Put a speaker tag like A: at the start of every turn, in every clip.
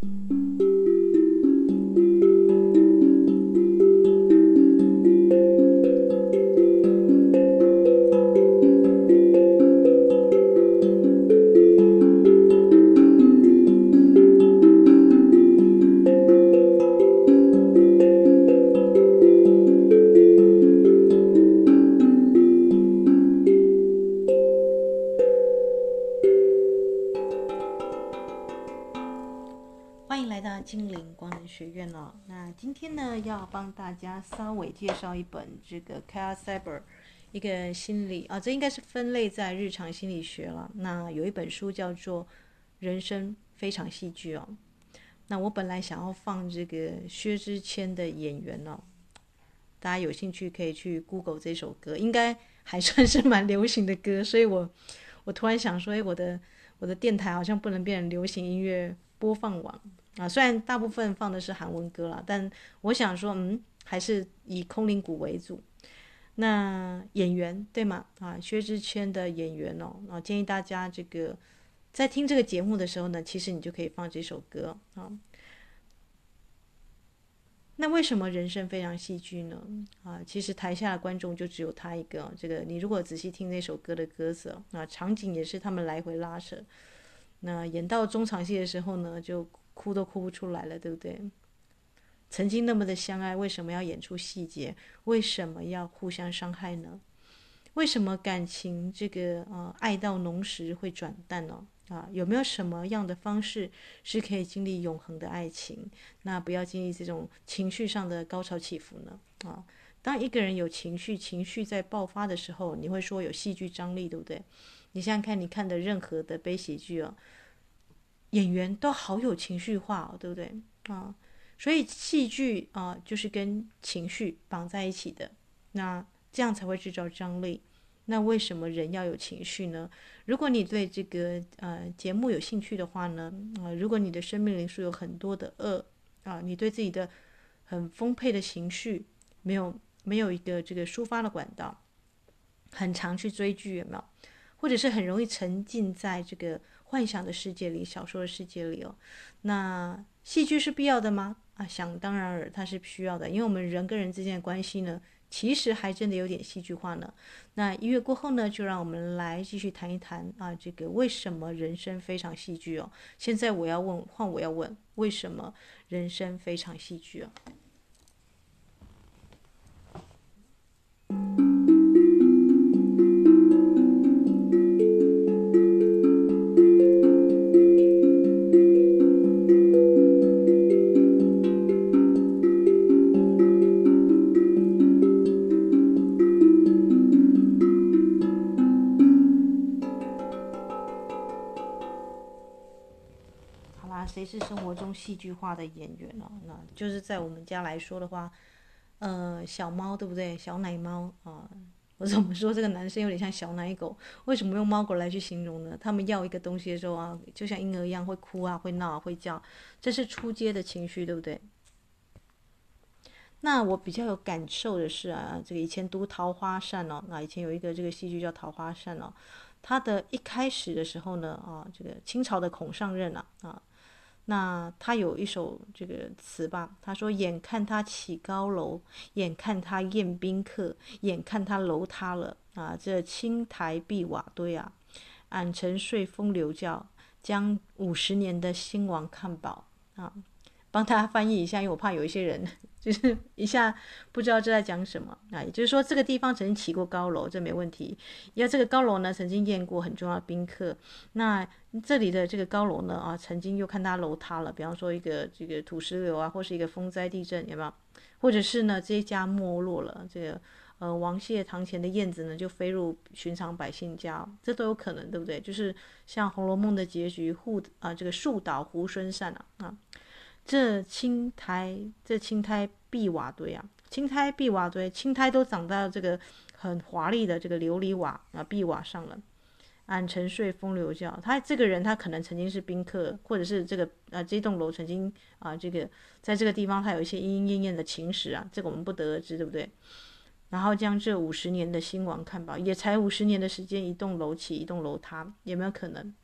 A: 要介绍一本这个 Cal Saber 一个心理啊，这应该是分类在日常心理学了。那有一本书叫做《人生非常戏剧》哦。那我本来想要放这个薛之谦的演员哦，大家有兴趣可以去 Google 这首歌，应该还算是蛮流行的歌。所以我我突然想说，哎，我的我的电台好像不能变成流行音乐播放网。啊，虽然大部分放的是韩文歌啦，但我想说，嗯，还是以空灵鼓为主。那演员对吗？啊，薛之谦的演员哦，啊，建议大家这个在听这个节目的时候呢，其实你就可以放这首歌啊。那为什么人生非常戏剧呢？啊，其实台下的观众就只有他一个。这个你如果仔细听那首歌的歌词啊，场景也是他们来回拉扯。那演到中场戏的时候呢，就。哭都哭不出来了，对不对？曾经那么的相爱，为什么要演出细节？为什么要互相伤害呢？为什么感情这个呃爱到浓时会转淡呢？啊，有没有什么样的方式是可以经历永恒的爱情？那不要经历这种情绪上的高潮起伏呢？啊，当一个人有情绪，情绪在爆发的时候，你会说有戏剧张力，对不对？你想想看，你看的任何的悲喜剧哦。演员都好有情绪化哦，对不对啊？所以戏剧啊，就是跟情绪绑在一起的，那这样才会制造张力。那为什么人要有情绪呢？如果你对这个呃节目有兴趣的话呢，啊，如果你的生命灵数有很多的恶啊，你对自己的很丰沛的情绪没有没有一个这个抒发的管道，很常去追剧有没有？或者是很容易沉浸在这个。幻想的世界里，小说的世界里哦，那戏剧是必要的吗？啊，想当然尔，它是需要的，因为我们人跟人之间的关系呢，其实还真的有点戏剧化呢。那一月过后呢，就让我们来继续谈一谈啊，这个为什么人生非常戏剧哦？现在我要问，换我要问，为什么人生非常戏剧哦？谁是生活中戏剧化的演员哦，那就是在我们家来说的话，呃，小猫对不对？小奶猫啊，我怎么说这个男生有点像小奶狗？为什么用猫狗来去形容呢？他们要一个东西的时候啊，就像婴儿一样会哭啊，会闹啊，会叫，这是初阶的情绪，对不对？那我比较有感受的是啊，这个以前读《桃花扇》哦，那以前有一个这个戏剧叫《桃花扇》哦，它的一开始的时候呢，啊，这个清朝的孔尚任啊，啊。那他有一首这个词吧，他说：“眼看他起高楼，眼看他宴宾客，眼看他楼塌了啊！这青苔碧瓦堆啊，俺沉睡风流觉，将五十年的兴亡看饱啊！”帮他翻译一下，因为我怕有一些人。就是一下不知道这在讲什么啊，也就是说这个地方曾经起过高楼，这没问题。因为这个高楼呢，曾经宴过很重要的宾客。那这里的这个高楼呢，啊，曾经又看它楼塌了，比方说一个这个土石流啊，或是一个风灾地震，有没有？或者是呢，这一家没落了，这个呃王谢堂前的燕子呢，就飞入寻常百姓家，这都有可能，对不对？就是像《红楼梦》的结局，护啊这个树倒猢狲散啊啊。这青苔，这青苔碧瓦堆啊，青苔碧瓦堆，青苔都长到这个很华丽的这个琉璃瓦啊碧瓦上了。俺沉睡风流觉，他这个人他可能曾经是宾客，或者是这个啊这栋楼曾经啊这个在这个地方他有一些莺莺燕燕的情史啊，这个我们不得而知，对不对？然后将这五十年的兴亡看饱，也才五十年的时间，一栋楼起，一栋楼塌，有没有可能？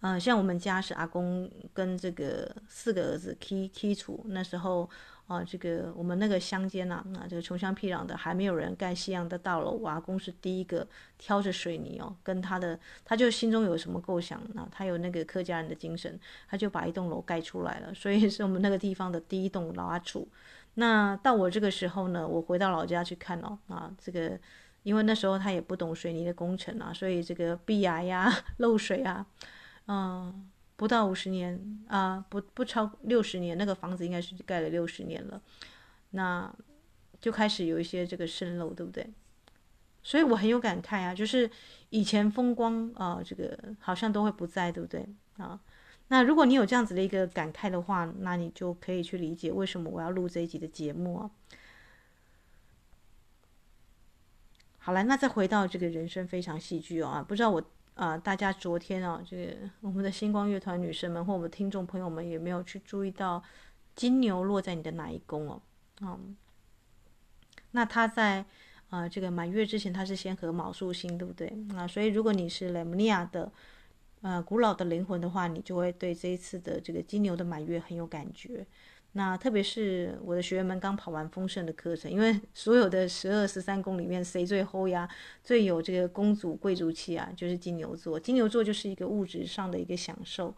A: 呃，像我们家是阿公跟这个四个儿子起起厝，那时候啊、这个我们那个乡间呐，啊，这个穷乡僻壤的，还没有人盖西洋的大楼，我阿公是第一个挑着水泥哦，跟他的，他就心中有什么构想呢，他有那个客家人的精神，他就把一栋楼盖出来了，所以是我们那个地方的第一栋老阿厝。那到我这个时候呢，我回到老家去看哦，啊，这个因为那时候他也不懂水泥的工程啊，所以这个壁癌呀、漏水啊。嗯，不到五十年啊，不不超六十年，那个房子应该是盖了六十年了，那就开始有一些这个渗漏，对不对？所以我很有感慨啊，就是以前风光啊，这个好像都会不在，对不对啊？那如果你有这样子的一个感慨的话，那你就可以去理解为什么我要录这一集的节目啊。好了，那再回到这个人生非常戏剧哦，啊，不知道我。啊、大家昨天啊，这个我们的星光乐团女生们或我们听众朋友们有没有去注意到金牛落在你的哪一宫哦？嗯，那他在啊、呃、这个满月之前，他是先和卯宿星，对不对？啊，所以如果你是雷姆尼亚的呃古老的灵魂的话，你就会对这一次的这个金牛的满月很有感觉。那特别是我的学员们刚跑完丰盛的课程，因为所有的十二十三宫里面，谁最后呀？最有这个公主贵族气啊，就是金牛座。金牛座就是一个物质上的一个享受。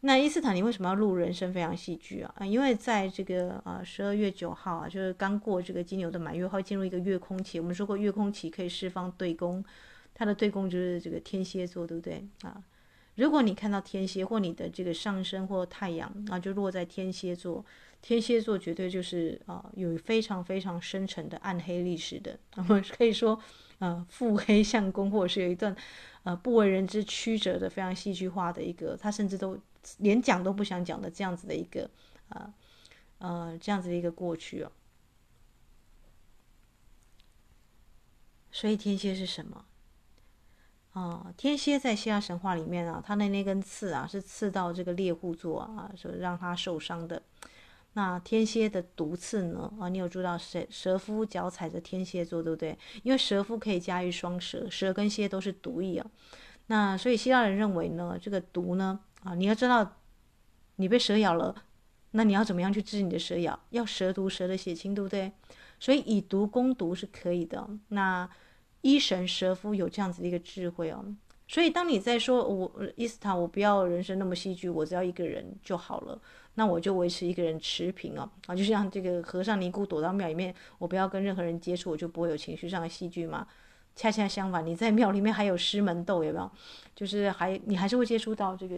A: 那伊斯坦，你为什么要录人生非常戏剧啊？啊，因为在这个啊十二月九号啊，就是刚过这个金牛的满月，会进入一个月空期。我们说过，月空期可以释放对宫，它的对宫就是这个天蝎座，对不对啊？如果你看到天蝎或你的这个上升或太阳啊，就落在天蝎座，天蝎座绝对就是啊有非常非常深沉的暗黑历史的，我们可以说啊腹黑相公，或者是有一段呃不为人知曲折的非常戏剧化的一个，他甚至都连讲都不想讲的这样子的一个啊呃这样子的一个过去哦。所以天蝎是什么？啊、哦，天蝎在希腊神话里面啊，他的那根刺啊是刺到这个猎户座啊，所以让他受伤的。那天蝎的毒刺呢？啊，你有注意到蛇蛇夫脚踩着天蝎座，对不对？因为蛇夫可以驾驭双蛇，蛇跟蝎都是毒液啊。那所以希腊人认为呢，这个毒呢，啊，你要知道，你被蛇咬了，那你要怎么样去治你的蛇咬？要蛇毒蛇的血清，对不对？所以以毒攻毒是可以的。那一神蛇夫有这样子的一个智慧哦，所以当你在说我伊斯塔，我不要人生那么戏剧，我只要一个人就好了，那我就维持一个人持平哦啊，就像这个和尚尼姑躲到庙里面，我不要跟任何人接触，我就不会有情绪上的戏剧嘛。恰恰相反，你在庙里面还有师门斗，有没有？就是还你还是会接触到这个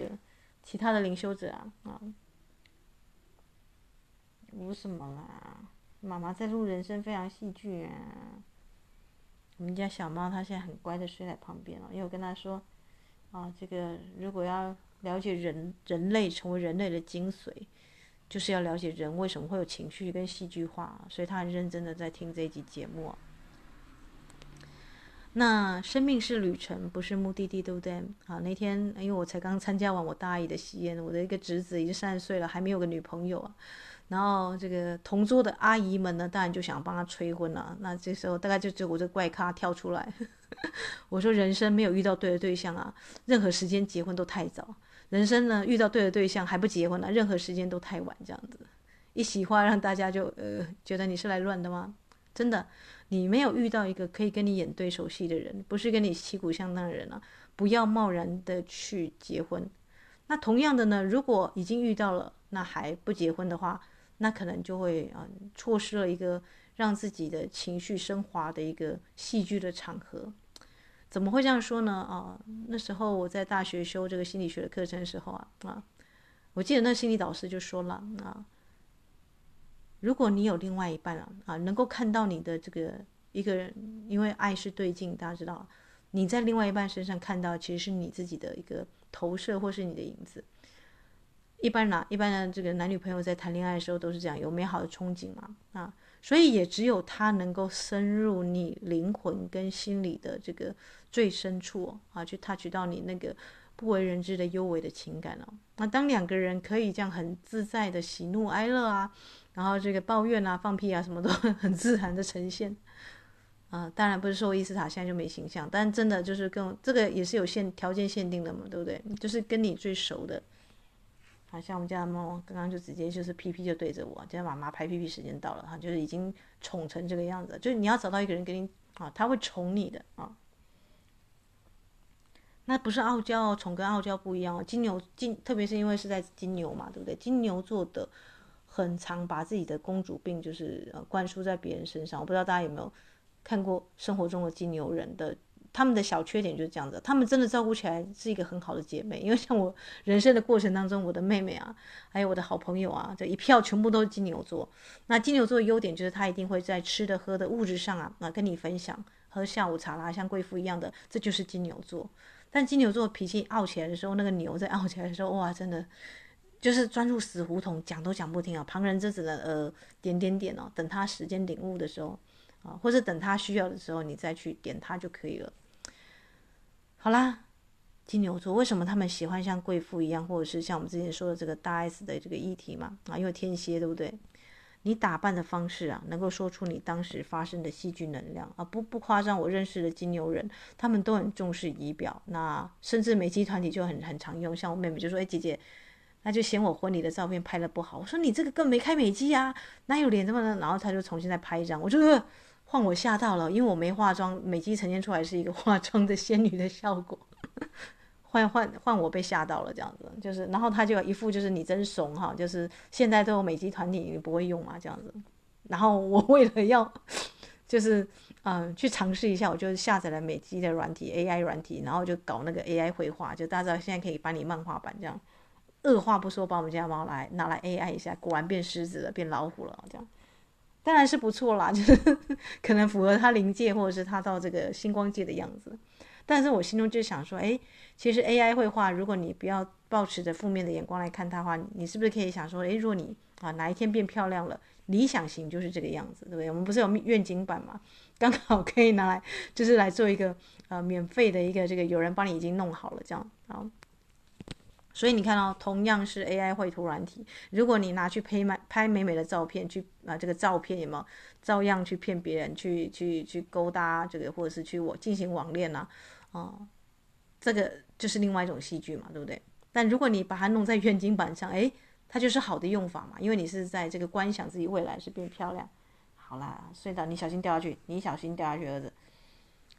A: 其他的灵修者啊啊。无什么啦，妈妈在录人生非常戏剧啊。我们家小猫它现在很乖的睡在旁边了，因为我跟它说，啊，这个如果要了解人人类成为人类的精髓，就是要了解人为什么会有情绪跟戏剧化，所以它很认真的在听这一集节目。那生命是旅程，不是目的地，对不对？啊，那天因为我才刚参加完我大姨的喜宴，我的一个侄子已经三十岁了，还没有个女朋友啊。然后这个同桌的阿姨们呢，当然就想帮他催婚了。那这时候大概就只有我这怪咖跳出来，我说人生没有遇到对的对象啊，任何时间结婚都太早。人生呢遇到对的对象还不结婚呢，任何时间都太晚。这样子一席话让大家就呃觉得你是来乱的吗？真的，你没有遇到一个可以跟你演对手戏的人，不是跟你旗鼓相当的人啊，不要贸然的去结婚。那同样的呢，如果已经遇到了，那还不结婚的话。那可能就会啊，错失了一个让自己的情绪升华的一个戏剧的场合。怎么会这样说呢？啊，那时候我在大学修这个心理学的课程的时候啊，啊，我记得那心理导师就说了啊，如果你有另外一半啊，啊，能够看到你的这个一个人，因为爱是对镜，大家知道，你在另外一半身上看到其实是你自己的一个投射或是你的影子。一般呢，一般的这个男女朋友在谈恋爱的时候都是这样，有美好的憧憬嘛，啊，所以也只有他能够深入你灵魂跟心理的这个最深处啊，去 touch 到你那个不为人知的幽微的情感哦。那当两个人可以这样很自在的喜怒哀乐啊，然后这个抱怨啊、放屁啊什么都 很自然的呈现啊，当然不是说伊斯塔现在就没形象，但真的就是跟这个也是有限条件限定的嘛，对不对？就是跟你最熟的，像我们家的猫刚刚就直接就是屁屁就对着我，今天妈妈拍屁屁时间到了哈，就是已经宠成这个样子，就是你要找到一个人给你啊，他会宠你的啊。那不是傲娇，宠跟傲娇不一样哦。金牛金，特别是因为是在金牛嘛，对不对？金牛座的很常把自己的公主病就是呃灌输在别人身上。我不知道大家有没有看过生活中的金牛人的，他们的小缺点就是这样子。他们真的照顾起来是一个很好的姐妹，因为像我人生的过程当中，我的妹妹啊，还有我的好朋友啊，这一票全部都是金牛座。那金牛座的优点就是他一定会在吃的喝的物质上啊，那跟你分享，喝下午茶啦，像贵妇一样的，这就是金牛座。但金牛座脾气傲起来的时候，那个牛在傲起来的时候，哇，真的就是钻入死胡同，讲都讲不听啊！旁人就只能呃点点点哦，等他时间领悟的时候啊，或者等他需要的时候，你再去点他就可以了。好啦，金牛座为什么他们喜欢像贵妇一样，或者是像我们之前说的这个大 S 的这个议题嘛？啊，因为天蝎对不对？你打扮的方式啊，能够说出你当时发生的戏剧能量啊，不不夸张。我认识的金牛人，他们都很重视仪表，那甚至美肌团体就很很常用。像我妹妹就说：“哎，姐姐，那就嫌我婚礼的照片拍得不好。”我说：“你这个更没开美肌啊，哪有脸这么的？”然后他就重新再拍一张，我就换我吓到了，因为我没化妆，美肌呈现出来是一个 化妆的仙女的效果。换换换我被吓到了，这样子就是，然后他就一副就是你真怂哈，就是现在都有美肌团体，你不会用嘛这样子。然后我为了要就是嗯、去尝试一下，我就下载了美肌的软体 AI 软体，然后就搞那个 AI 绘画，就大家知道现在可以把你漫画版这样，二话不说把我们家猫来拿来 AI 一下，果然变狮子了，变老虎了这样，当然是不错啦，就是可能符合他临界或者是他到这个星光界的样子。但是我心中就想说，哎，其实 AI 绘画，如果你不要抱持着负面的眼光来看它的话，你是不是可以想说，哎，如果你啊哪一天变漂亮了，理想型就是这个样子，对不对？我们不是有愿景版嘛，刚好可以拿来，就是来做一个呃免费的一个这个，有人帮你已经弄好了这样啊。所以你看到，哦，同样是 AI 绘图软体，如果你拿去拍美拍美美的照片，去啊这个照片有没有照样去骗别人，去去去勾搭这个，或者是去我进行网恋啊？哦，这个就是另外一种戏剧嘛，对不对？但如果你把它弄在愿景板上，哎，它就是好的用法嘛，因为你是在这个观想自己未来是变漂亮。好啦，睡到你小心掉下去，你小心掉下去，儿子。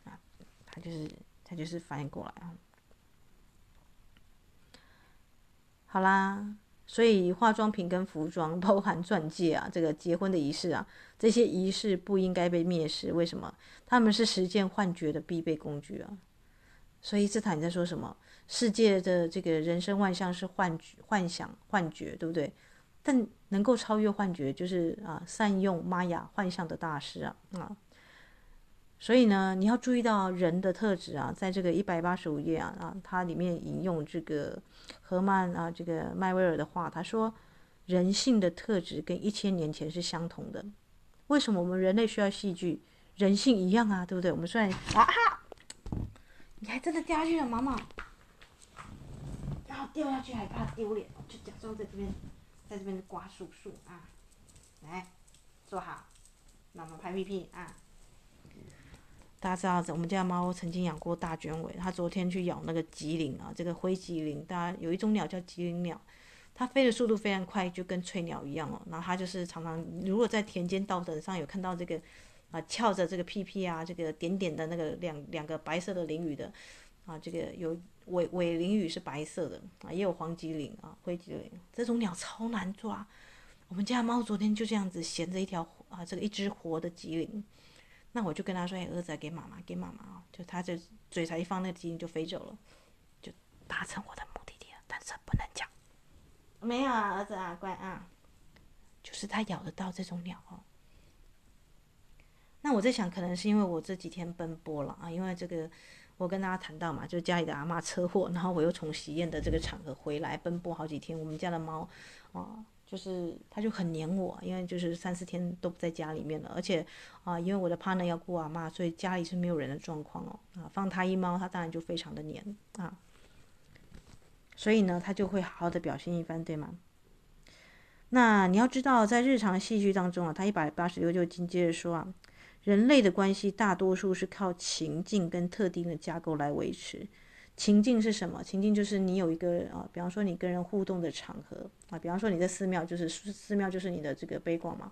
A: 啊，他就是他就是反应过来啊。好啦，所以化妆品跟服装，包含钻戒啊，这个结婚的仪式啊，这些仪式不应该被蔑视。为什么？他们是实践幻觉的必备工具啊。所以斯坦你在说什么？世界的这个人生万象是幻觉、幻想、幻觉，对不对？但能够超越幻觉，就是啊，善用玛雅幻象的大师啊啊！所以呢，你要注意到人的特质啊，在这个一百八十五页啊啊，它里面引用这个赫曼啊这个麦威尔的话，他说人性的特质跟一千年前是相同的。为什么我们人类需要戏剧？人性一样啊，对不对？我们虽然啊哈。你还真的掉下去了，妈妈。然后掉下去还怕丢脸，就假装在这边，在这边刮树树啊。来，坐好，妈妈拍屁屁啊。大家知道，我们家猫曾经养过大卷尾，它昨天去咬那个吉林啊，这个灰吉林。大家有一种鸟叫吉林鸟，它飞的速度非常快，就跟翠鸟一样哦。然后它就是常常，如果在田间稻埕上有看到这个。啊，翘着这个屁屁啊，这个点点的那个两两个白色的鳞羽的，啊，这个有尾尾鳞羽是白色的啊，也有黄吉林啊，灰吉林，这种鸟超难抓。我们家猫昨天就这样子衔着一条啊，这个一只活的吉林，那我就跟他说：“哎，儿子，给妈妈，给妈妈啊！”就他就嘴才一放，那个吉林就飞走了，就达成我的目的地了。但是不能讲，没有啊，儿子啊，乖啊，就是他咬得到这种鸟哦。那我在想，可能是因为我这几天奔波了啊，因为这个我跟大家谈到嘛，就家里的阿嬷车祸，然后我又从喜宴的这个场合回来，奔波好几天。我们家的猫啊，就是它就很黏我，因为就是三四天都不在家里面了，而且啊，因为我的 partner 要顾阿嬷，所以家里是没有人的状况哦啊，放它一猫，它当然就非常的黏啊，所以呢，它就会好好的表现一番，对吗？那你要知道，在日常戏剧当中啊，它一百八十六就紧接着说啊。人类的关系大多数是靠情境跟特定的架构来维持。情境是什么？情境就是你有一个啊，比方说你跟人互动的场合啊，比方说你在寺庙，就是寺庙就是你的这个碑馆嘛。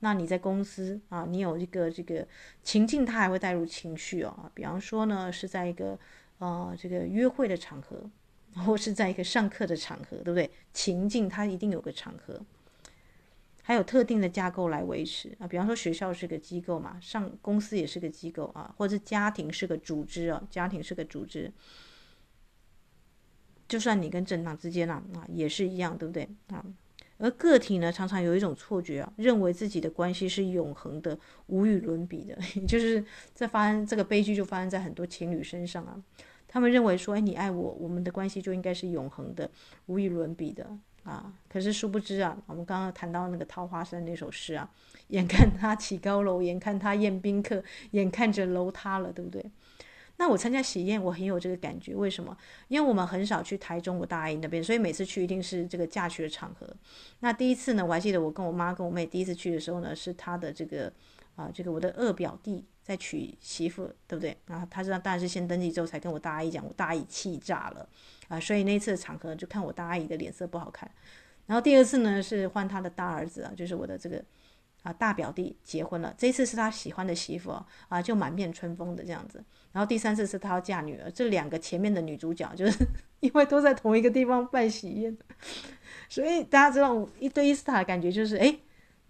A: 那你在公司啊，你有一个这个情境，它还会带入情绪哦。比方说呢，是在一个呃这个约会的场合，或是在一个上课的场合，对不对？情境它一定有个场合，还有特定的架构来维持啊。比方说学校是个机构嘛，上公司也是个机构啊，或者家庭是个组织啊，家庭是个组织。就算你跟政党之间啊，啊也是一样，对不对啊？而个体呢，常常有一种错觉啊，认为自己的关系是永恒的、无与伦比的。就是在发生这个悲剧，就发生在很多情侣身上啊。他们认为说，哎，你爱我，我们的关系就应该是永恒的、无与伦比的啊。可是殊不知啊，我们刚刚谈到那个桃花山那首诗啊，眼看他起高楼，眼看他宴宾客，眼看着楼塌了，对不对？那我参加喜宴，我很有这个感觉。为什么？因为我们很少去台中我大阿姨那边，所以每次去一定是这个嫁娶的场合。那第一次呢，我还记得我跟我妈跟我妹第一次去的时候呢，是她的这个啊、这个我的二表弟在娶媳妇，对不对？然后他是当然是先登记之后才跟我大阿姨讲，我大阿姨气炸了啊、所以那次的场合就看我大阿姨的脸色不好看。然后第二次呢，是换他的大儿子啊，就是我的这个。啊，大表弟结婚了，这次是他喜欢的媳妇啊，就满面春风的这样子。然后第三次是他要嫁女儿，这两个前面的女主角就是 因为都在同一个地方办喜宴，所以大家知道一对伊斯塔的感觉就是哎。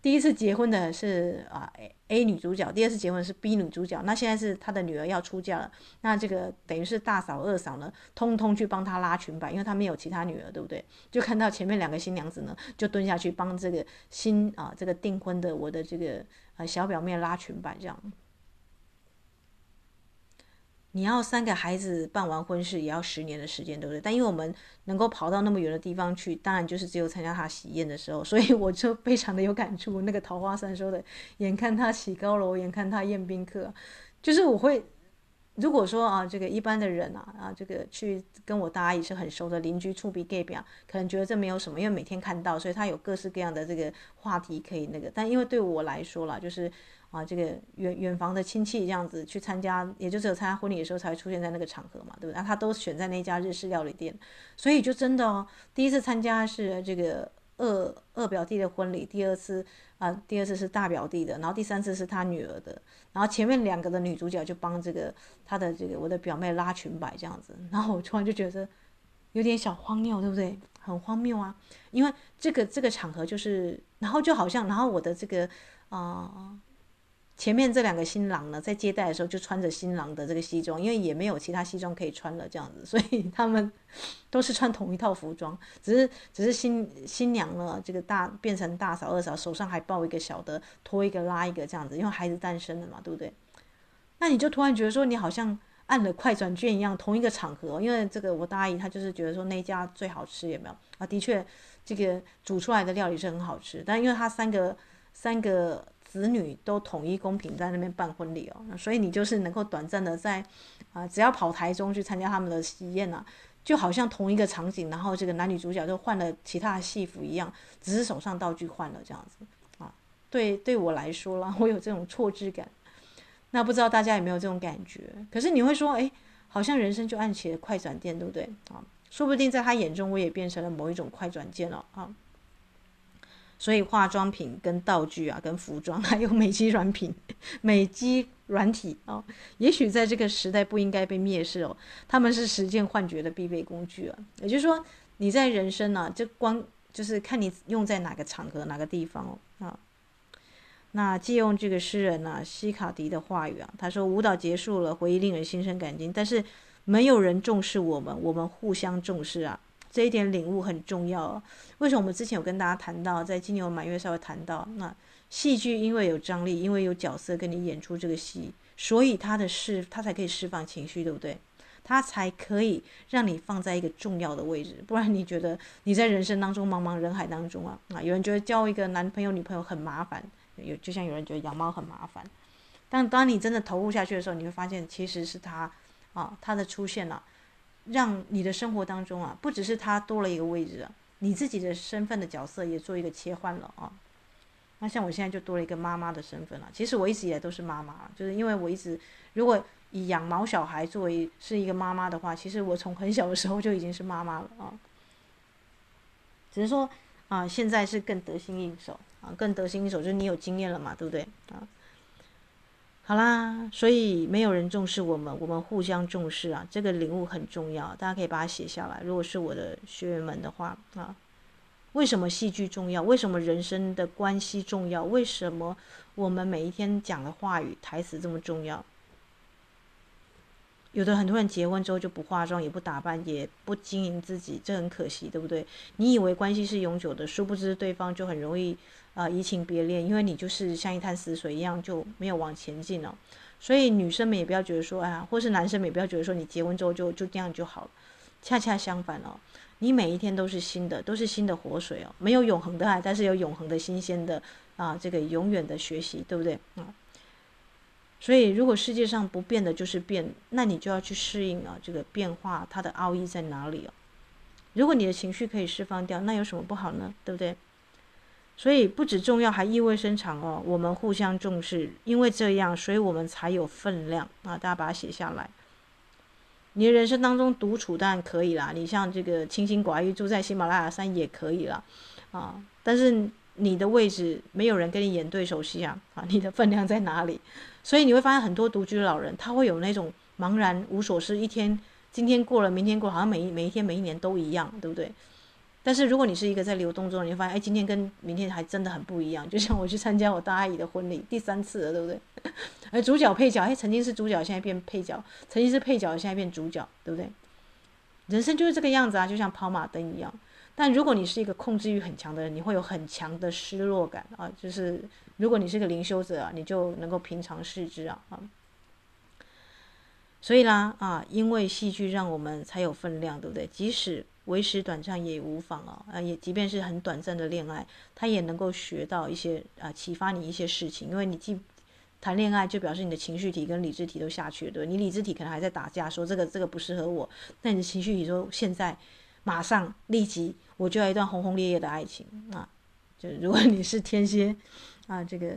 A: 第一次结婚的是啊 A 女主角，第二次结婚是 B 女主角。那现在是她的女儿要出嫁了，那这个等于是大嫂二嫂呢，通通去帮她拉裙摆，因为她没有其他女儿，对不对？就看到前面两个新娘子呢，就蹲下去帮这个新啊这个订婚的我的这个啊小表妹拉裙摆，这样。你要三个孩子办完婚事也要十年的时间，对不对？但因为我们能够跑到那么远的地方去，当然就是只有参加他喜宴的时候，所以我就非常的有感触。那个桃花三说的“眼看他起高楼，眼看他宴宾客”，就是我会如果说啊，这个一般的人啊啊，这个去跟我大阿姨是很熟的邻居，厝边隔壁，可能觉得这没有什么，因为每天看到，所以他有各式各样的这个话题可以那个。但因为对我来说啦，就是。啊，这个远远房的亲戚这样子去参加，也就只有参加婚礼的时候才会出现在那个场合嘛，对不对？那他都选在那家日式料理店，所以就真的哦，第一次参加是这个二二表弟的婚礼，第二次啊，第二次是大表弟的，然后第三次是他女儿的，然后前面两个的女主角就帮这个他的这个我的表妹拉裙摆这样子，然后我突然就觉得有点小荒谬，对不对？很荒谬啊，因为这个这个场合就是，然后就好像，然后我的这个啊。前面这两个新郎呢，在接待的时候就穿着新郎的这个西装，因为也没有其他西装可以穿了，这样子，所以他们都是穿同一套服装，只是 只是新新娘呢，这个大变成大嫂二嫂，手上还抱一个小的，拖一个拉一个这样子，因为孩子诞生了嘛，对不对？那你就突然觉得说，你好像按了快转键一样，同一个场合，因为这个我大姨她就是觉得说那家最好吃，有没有啊？的确，这个煮出来的料理是很好吃，但因为他三个三个。子女都统一公平在那边办婚礼哦，所以你就是能够短暂的在，啊，只要跑台中去参加他们的喜宴啊，就好像同一个场景，然后这个男女主角就换了其他的戏服一样，只是手上道具换了这样子啊。对，对我来说啦，我有这种错置感。那不知道大家有没有这种感觉？可是你会说，哎，好像人生就按起了快转键，对不对？啊，说不定在他眼中，我也变成了某一种快转键了啊。所以化妆品跟道具啊，跟服装，还有美肌软品、美肌软体哦，也许在这个时代不应该被蔑视哦。他们是实现幻觉的必备工具啊。也就是说，你在人生呢、啊，就光就是看你用在哪个场合、哪个地方哦啊。那借用这个诗人呢、啊，西卡迪的话语啊，他说：“舞蹈结束了，回忆令人心生感激，但是没有人重视我们，我们互相重视啊。”这一点领悟很重要哦。为什么我们之前有跟大家谈到，在金牛满月稍微谈到，那戏剧因为有张力，因为有角色跟你演出这个戏，所以它的释，它才可以释放情绪，对不对？它才可以让你放在一个重要的位置。不然你觉得你在人生当中茫茫人海当中啊，啊，有人觉得交一个男朋友女朋友很麻烦，有就像有人觉得养猫很麻烦。但当你真的投入下去的时候，你会发现其实是他啊，他的出现了啊。让你的生活当中啊，不只是他多了一个位置，你自己的身份的角色也做一个切换了啊。那像我现在就多了一个妈妈的身份了。其实我一直以来都是妈妈，就是因为我一直如果以养毛小孩作为是一个妈妈的话，其实我从很小的时候就已经是妈妈了啊。只是说啊，现在是更得心应手啊，更得心应手，就是你有经验了嘛，对不对啊？好啦，所以没有人重视我们，我们互相重视啊，这个领悟很重要，大家可以把它写下来。如果是我的学员们的话啊，为什么戏剧重要？为什么人生的关系重要？为什么我们每一天讲的话语台词这么重要？有的很多人结婚之后就不化妆，也不打扮，也不经营自己，这很可惜，对不对？你以为关系是永久的，殊不知对方就很容易。啊，移情别恋，因为你就是像一滩死水一样，就没有往前进了。所以女生们也不要觉得说，哎呀，或是男生们也不要觉得说，你结婚之后就就这样就好了。恰恰相反哦，你每一天都是新的，都是新的活水哦。没有永恒的爱，但是有永恒的新鲜的啊，这个永远的学习，对不对啊？所以如果世界上不变的就是变，那你就要去适应啊，这个变化它的奥义在哪里哦？如果你的情绪可以释放掉，那有什么不好呢？对不对？所以不止重要，还意味深长哦。我们互相重视，因为这样，所以我们才有分量啊！大家把它写下来。你的人生当中独处当然可以啦，你像这个清心寡欲住在喜马拉雅山也可以啦，啊！但是你的位置没有人跟你演对手戏啊！啊，你的分量在哪里？所以你会发现很多独居老人他会有那种茫然无所事，一天今天过了，明天过，好像每一每一天每一年都一样，对不对？但是如果你是一个在流动中，你会发现，哎，今天跟明天还真的很不一样。就像我去参加我大阿姨的婚礼，第三次了，对不对？而 主角配角，哎，曾经是主角，现在变配角；曾经是配角，现在变主角，对不对？人生就是这个样子啊，就像跑马灯一样。但如果你是一个控制欲很强的人，你会有很强的失落感啊。就是如果你是个灵修者啊，你就能够平常视之啊啊。所以啦啊，因为戏剧让我们才有分量，对不对？即使。为时短暂也无妨啊，啊，也即便是很短暂的恋爱，他也能够学到一些啊，启发你一些事情。因为你既谈恋爱，就表示你的情绪体跟理智体都下去了，对，你理智体可能还在打架，说这个这个不适合我，那你的情绪体说现在马上立即我就要一段轰轰烈烈的爱情啊！就如果你是天蝎啊，这个。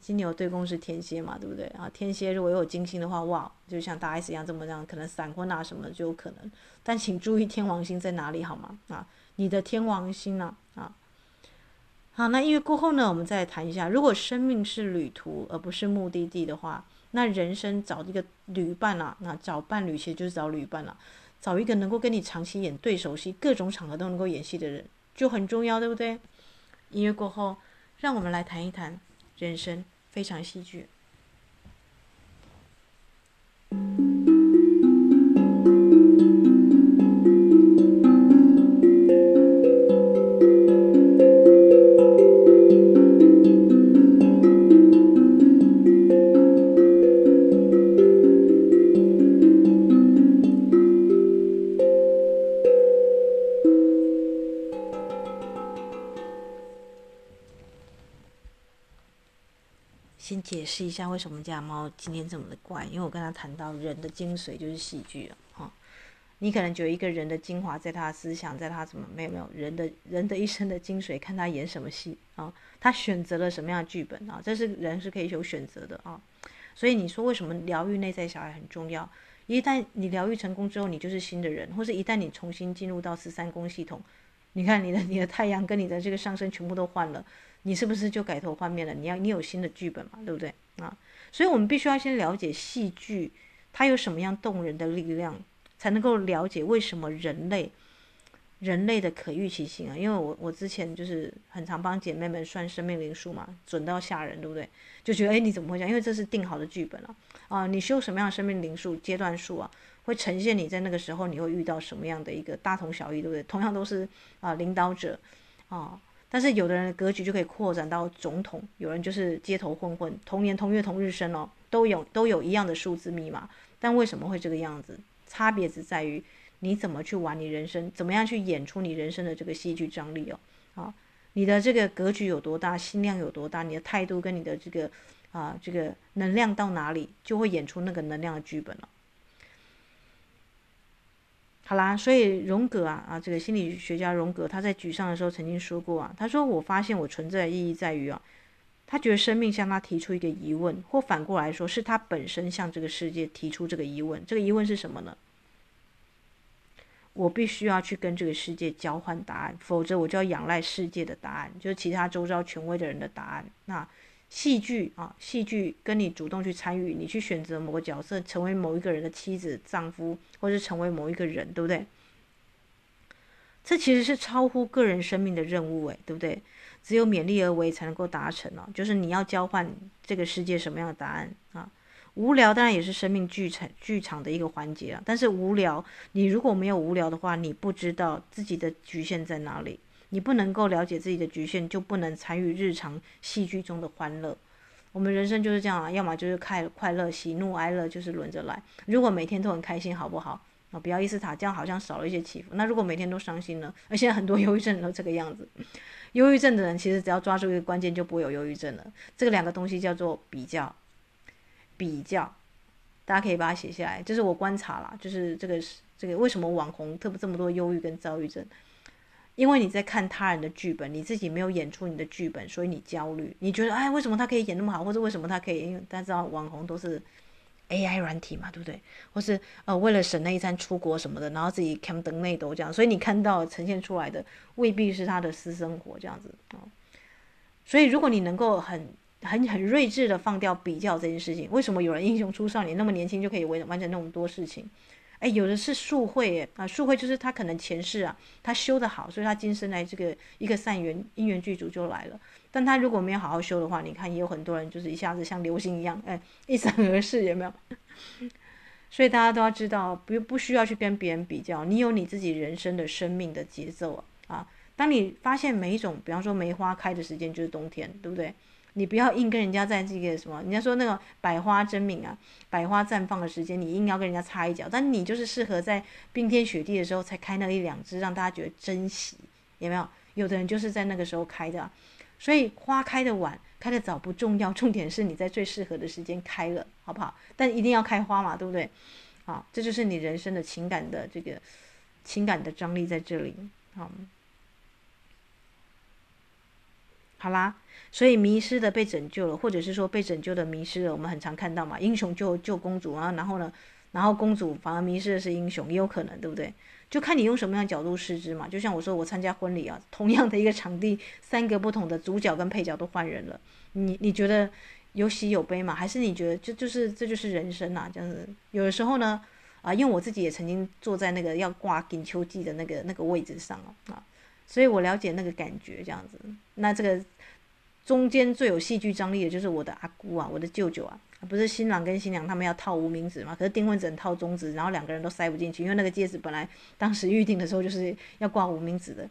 A: 金牛对宫是天蝎嘛，对不对啊？天蝎如果有金星的话，哇，就像大 S 一样这么样，可能闪婚啊什么就有可能。但请注意天王星在哪里好吗？啊，你的天王星呢？啊，好，那音乐过后呢，我们再谈一下，如果生命是旅途而不是目的地的话，那人生找一个旅伴啊，那找伴侣其实就是找旅伴了，找一个能够跟你长期演对手戏，各种场合都能够演戏的人就很重要，对不对？音乐过后，让我们来谈一谈。人生非常戏剧。试一下为什么家猫今天这么的怪？因为我跟他谈到人的精髓就是戏剧了哈。你可能觉得一个人的精华在他的思想，在他怎么没有没有人的人的一生的精髓，看他演什么戏啊？他选择了什么样的剧本啊？这是人是可以有选择的啊。所以你说为什么疗愈内在小孩很重要？一旦你疗愈成功之后，你就是新的人，或是一旦你重新进入到十三宫系统，你看你的你的太阳跟你的这个上升全部都换了，你是不是就改头换面了？你要你有新的剧本嘛，对不对？啊，所以我们必须要先了解戏剧，它有什么样动人的力量，才能够了解为什么人类，人类的可预期性啊。因为我我之前就是很常帮姐妹们算生命灵数嘛，准到吓人，对不对？就觉得诶，你怎么会这样？因为这是定好的剧本啊。啊，你修什么样的生命灵数阶段数啊，会呈现你在那个时候你会遇到什么样的一个大同小异，对不对？同样都是啊领导者啊。但是有的人的格局就可以扩展到总统，有人就是街头混混，同年同月同日生哦，都有都有一样的数字密码。但为什么会这个样子？差别只在于你怎么去玩你人生，怎么样去演出你人生的这个戏剧张力哦。啊，你的这个格局有多大，心量有多大，你的态度跟你的这个啊这个能量到哪里，就会演出那个能量的剧本了。好啦，所以荣格啊啊，这个心理学家荣格他在沮丧的时候曾经说过啊，他说我发现我存在的意义在于啊，他觉得生命向他提出一个疑问，或反过来说是他本身向这个世界提出这个疑问。这个疑问是什么呢？我必须要去跟这个世界交换答案，否则我就要仰赖世界的答案，就是其他周遭权威的人的答案。那戏剧啊，戏剧跟你主动去参与，你去选择某个角色，成为某一个人的妻子、丈夫，或是成为某一个人，对不对？这其实是超乎个人生命的任务，诶，对不对？只有勉力而为才能够达成哦。就是你要交换这个世界什么样的答案啊？无聊当然也是生命剧场剧场的一个环节啊。但是无聊，你如果没有无聊的话，你不知道自己的局限在哪里。你不能够了解自己的局限，就不能参与日常戏剧中的欢乐。我们人生就是这样啊，要么就是快快乐、喜怒哀乐，就是轮着来。如果每天都很开心，好不好？啊，不要意思塔，这样好像少了一些起伏。那如果每天都伤心呢？而现在很多 忧郁症都这个样子。忧郁症的人其实只要抓住一个关键，就不会有忧郁症了。这个两个东西叫做比较，比较，大家可以把它写下来。这是我观察啦，就是这个是这个为什么网红特别这么多忧郁跟躁郁症。因为你在看他人的剧本，你自己没有演出你的剧本，所以你焦虑。你觉得，哎，为什么他可以演那么好，或者为什么他可以？因为大家知道网红都是 AI 软体嘛，对不对？或是呃，为了省那一餐出国什么的，然后自己 cam 登内斗这样，所以你看到呈现出来的未必是他的私生活这样子啊。所以如果你能够很很很睿智的放掉比较这件事情，为什么有人英雄出少年那么年轻就可以完完成那么多事情？哎，有的是宿会啊，宿会就是他可能前世啊，他修得好，所以他今生来这个一个善缘因缘具足就来了。但他如果没有好好修的话，你看也有很多人就是一下子像流星一样，哎，一闪而逝，有没有？所以大家都要知道，不不需要去跟别人比较，你有你自己人生的生命的节奏啊啊！当你发现每一种，比方说梅花开的时间就是冬天，对不对？你不要硬跟人家在这个什么，人家说那个百花争鸣啊，百花绽放的时间，你硬要跟人家插一脚。但你就是适合在冰天雪地的时候才开那一两枝，让大家觉得珍惜，有没有？有的人就是在那个时候开的，所以花开的晚、开的早不重要，重点是你在最适合的时间开了，好不好？但一定要开花嘛，对不对？好，这就是你人生的情感的这个情感的张力在这里，好。好啦，所以迷失的被拯救了，或者是说被拯救的迷失了，我们很常看到嘛，英雄救救公主啊，然后呢，然后公主反而迷失的是英雄，也有可能，对不对？就看你用什么样的角度视之嘛。就像我说，我参加婚礼啊，同样的一个场地，三个不同的主角跟配角都换人了，你你觉得有喜有悲吗？还是你觉得就就是这就是人生啊？这样子，有的时候呢，啊，因为我自己也曾经坐在那个要挂锦秋季的那个那个位置上啊。所以我了解那个感觉，这样子。那这个中间最有戏剧张力的就是我的阿姑啊，我的舅舅啊，不是新郎跟新娘他们要套无名指嘛？可是订婚只能套中指，然后两个人都塞不进去，因为那个戒指本来当时预定的时候就是要挂无名指的。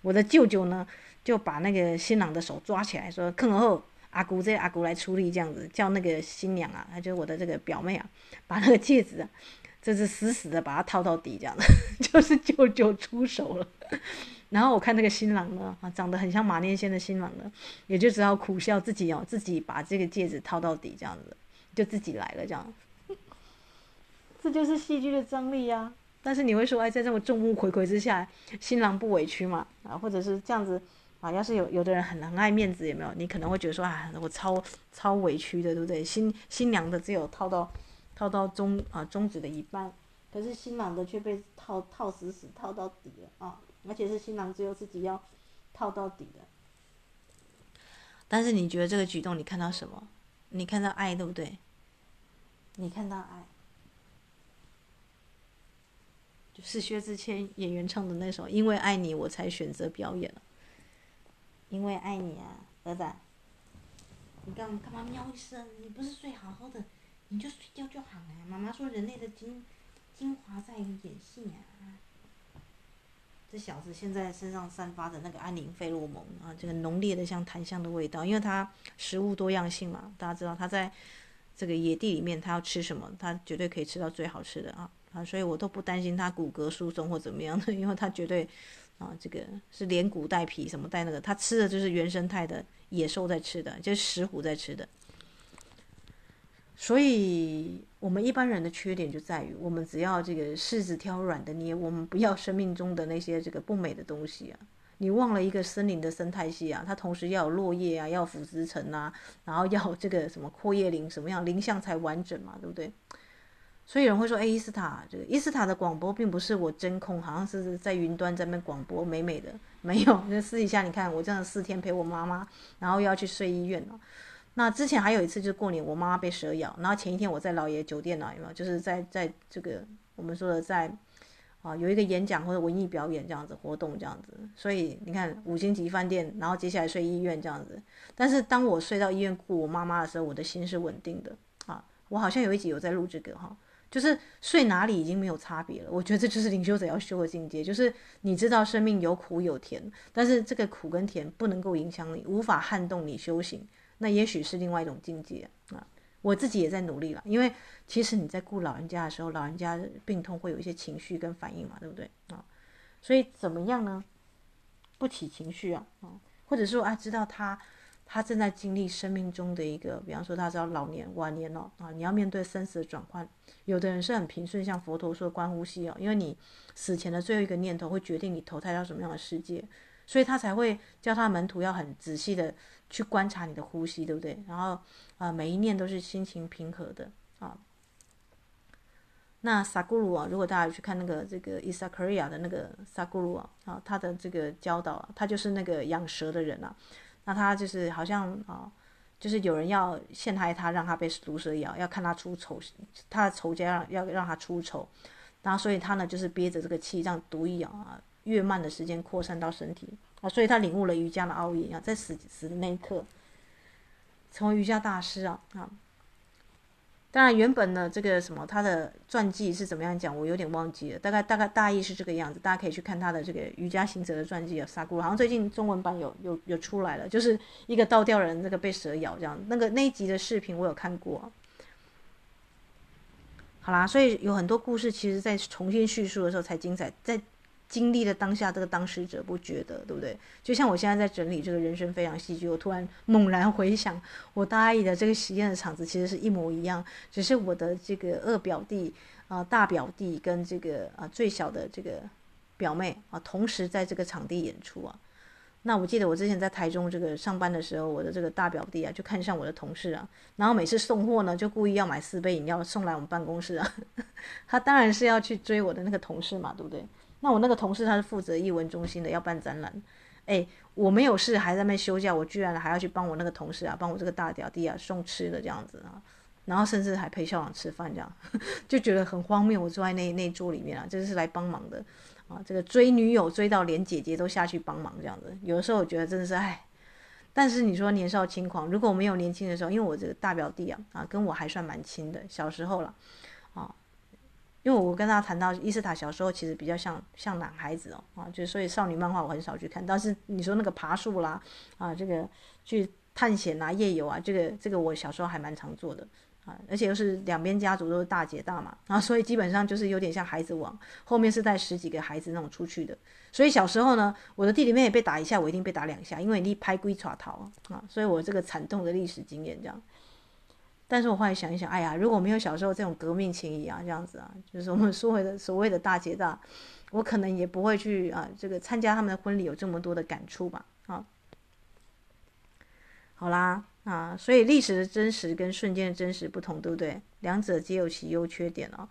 A: 我的舅舅呢，就把那个新郎的手抓起来，说：“看后阿姑，这阿姑来出力，这样子叫那个新娘啊，他就是我的这个表妹啊，把那个戒指啊，就是死死的把它套到底，这样的，就是舅舅出手了。”然后我看那个新郎呢，啊，长得很像马念先的新郎呢，也就只好苦笑自己哦，自己把这个戒指套到底这样子，就自己来了这样。这就是戏剧的张力呀、啊。但是你会说，哎，在这么众目睽睽之下，新郎不委屈嘛？啊，或者是这样子啊？要是有有的人很很爱面子，有没有？你可能会觉得说，啊，我超超委屈的，对不对？新新娘的只有套到套到中啊中指的一半，可是新郎的却被套套死死套到底了啊。而且是新郎只有自己要套到底的，但是你觉得这个举动，你看到什么？你看到爱，对不对？你看到爱，就是薛之谦演员唱的那首《因为爱你我才选择表演》。了因为爱你啊，儿子，你干干嘛喵一声？你不是睡好好的，你就睡觉就好了。妈妈说，人类的精精华在于演戏啊。这小子现在身上散发着那个安宁费洛蒙啊，这个浓烈的像檀香的味道，因为他食物多样性嘛，大家知道他在这个野地里面，他要吃什么，他绝对可以吃到最好吃的啊啊，所以我都不担心他骨骼疏松或怎么样的，因为他绝对啊，这个是连骨带皮什么带那个，他吃的就是原生态的野兽在吃的，就是石虎在吃的。所以，我们一般人的缺点就在于，我们只要这个柿子挑软的捏，我们不要生命中的那些这个不美的东西啊。你忘了一个森林的生态系啊，它同时要有落叶啊，要腐殖层啊，然后要这个什么阔叶林什么样林相才完整嘛，对不对？所以有人会说，哎，伊斯塔这个伊斯塔的广播并不是我真空，好像是在云端在那边广播美美的，没有。那私底下你看，我这样四天陪我妈妈，然后又要去睡医院了。那之前还有一次就是过年，我妈妈被蛇咬，然后前一天我在老爷酒店呢，有没有？就是在在这个我们说的在。啊，有一个演讲或者文艺表演这样子活动这样子，所以你看五星级饭店，然后接下来睡医院这样子。但是当我睡到医院顾我妈妈的时候，我的心是稳定的啊。我好像有一集有在录这个哈，就是睡哪里已经没有差别了。我觉得这就是领袖者要修的境界，就是你知道生命有苦有甜，但是这个苦跟甜不能够影响你，无法撼动你修行，那也许是另外一种境界啊。我自己也在努力了，因为其实你在顾老人家的时候，老人家病痛会有一些情绪跟反应嘛，对不对啊？所以怎么样呢？不起情绪啊，啊，或者说啊，知道他他正在经历生命中的一个，比方说他知道老年晚年了啊，你要面对生死的转换。有的人是很平顺，像佛陀说的观呼吸哦，因为你死前的最后一个念头会决定你投胎到什么样的世界，所以他才会叫他门徒要很仔细的。去观察你的呼吸，对不对？然后啊、每一念都是心情平和的啊。那萨古鲁啊，如果大家去看那个这个伊萨克利亚的那个萨古鲁啊，啊，他的这个教导啊，他就是那个养蛇的人啊。那他就是好像啊，就是有人要陷害他，让他被毒蛇咬，要看他出丑，他的仇家要要让他出丑。然后所以他呢，就是憋着这个气，让毒一咬啊，越慢的时间扩散到身体。啊，所以他领悟了瑜伽的奥义啊，在死死的那一刻，成为瑜伽大师啊啊！当然，原本呢，这个什么他的传记是怎么样讲，我有点忘记了。大概大概大意是这个样子，大家可以去看他的这个瑜伽行者的传记啊。萨古好像最近中文版有有有出来了，就是一个倒吊人那个被蛇咬这样，那个那一集的视频我有看过。好啦，所以有很多故事，其实在重新叙述的时候才精彩，在。经历了当下这个当事者不觉得，对不对？就像我现在在整理这个人生非常戏剧，我突然猛然回想，我大姨的这个实验的场子其实是一模一样，只是我的这个二表弟啊、大表弟跟这个啊、最小的这个表妹啊同时在这个场地演出啊。那我记得我之前在台中这个上班的时候，我的这个大表弟啊就看上我的同事啊，然后每次送货呢就故意要买四杯饮料送来我们办公室啊，他当然是要去追我的那个同事嘛，对不对？那我那个同事他是负责艺文中心的，要办展览，哎，我没有事还在那边休假，我居然还要去帮我那个同事啊，帮我这个大表弟啊送吃的这样子啊，然后甚至还陪校长吃饭这样，就觉得很荒谬。我坐在那那桌里面啊，这是来帮忙的啊，这个追女友追到连姐姐都下去帮忙这样子，有的时候我觉得真的是哎，但是你说年少轻狂，如果我没有年轻的时候，因为我这个大表弟啊啊跟我还算蛮亲的，小时候了。因为我跟他谈到伊斯塔小时候其实比较像像男孩子哦啊，就所以少女漫画我很少去看，但是你说那个爬树啦啊，这个去探险啊、夜游啊，这个这个我小时候还蛮常做的啊，而且又是两边家族都是大姐大嘛，然后所以基本上就是有点像孩子王，后面是带十几个孩子那种出去的，所以小时候呢，我的弟弟妹妹被打一下，我一定被打两下，因为你拍龟爪逃啊，所以我这个惨痛的历史经验这样。但是我后来想一想，哎呀，如果没有小时候这种革命情谊啊，这样子啊，就是我们所谓的所谓的大姐大，我可能也不会去啊，这个参加他们的婚礼有这么多的感触吧，啊，好啦，啊，所以历史的真实跟瞬间的真实不同，对不对？两者皆有其优缺点哦。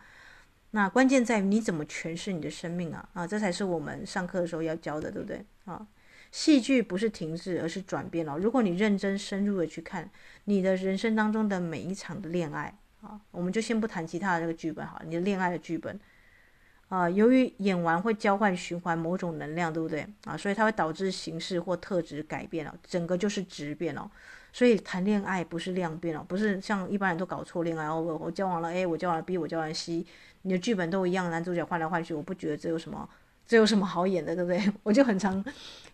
A: 那关键在于你怎么诠释你的生命啊，啊，这才是我们上课的时候要教的，对不对？啊。戏剧不是停滞，而是转变了。如果你认真深入的去看你的人生当中的每一场的恋爱啊，我们就先不谈其他的这个剧本哈，你的恋爱的剧本啊，由于演完会交换循环某种能量，对不对啊？所以它会导致形式或特质改变了，整个就是质变了。所以谈恋爱不是量变了，不是像一般人都搞错恋爱哦。我我交往了 A，我交往了 B，我交往了 C，你的剧本都一样，男主角换来换去，我不觉得这有什么。这有什么好演的，对不对？我就很常，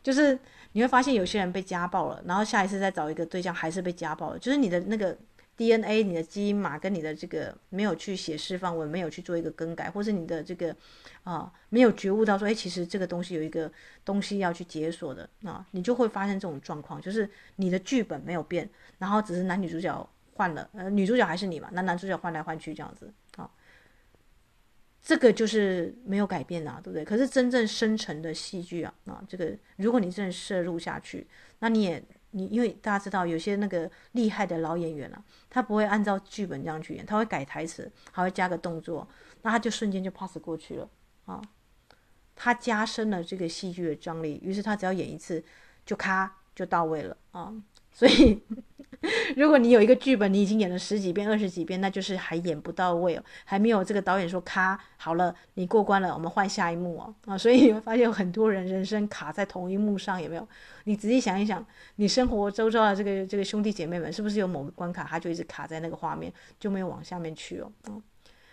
A: 就是你会发现有些人被家暴了，然后下一次再找一个对象还是被家暴了，就是你的那个 DNA、你的基因码跟你的这个没有去写释放文，没有去做一个更改，或是你的这个啊没有觉悟到说，哎，其实这个东西有一个东西要去解锁的啊，你就会发现这种状况，就是你的剧本没有变，然后只是男女主角换了，呃，女主角还是你嘛，那男主角换来换去这样子，这个就是没有改变啊，对不对？可是真正深层的戏剧啊，啊，这个如果你真的摄入下去，那你也你因为大家知道有些那个厉害的老演员啊，他不会按照剧本这样去演，他会改台词，还会加个动作，那他就瞬间就 pass 过去了啊，他加深了这个戏剧的张力，于是他只要演一次就咔就到位了啊。所以，如果你有一个剧本，你已经演了十几遍、二十几遍，那就是还演不到位哦，还没有这个导演说咔好了，你过关了，我们换下一幕哦啊！所以你会发现有很多人人生卡在同一幕上，有没有？你仔细想一想，你生活周遭的这个这个兄弟姐妹们，是不是有某个关卡，他就一直卡在那个画面，就没有往下面去哦？嗯，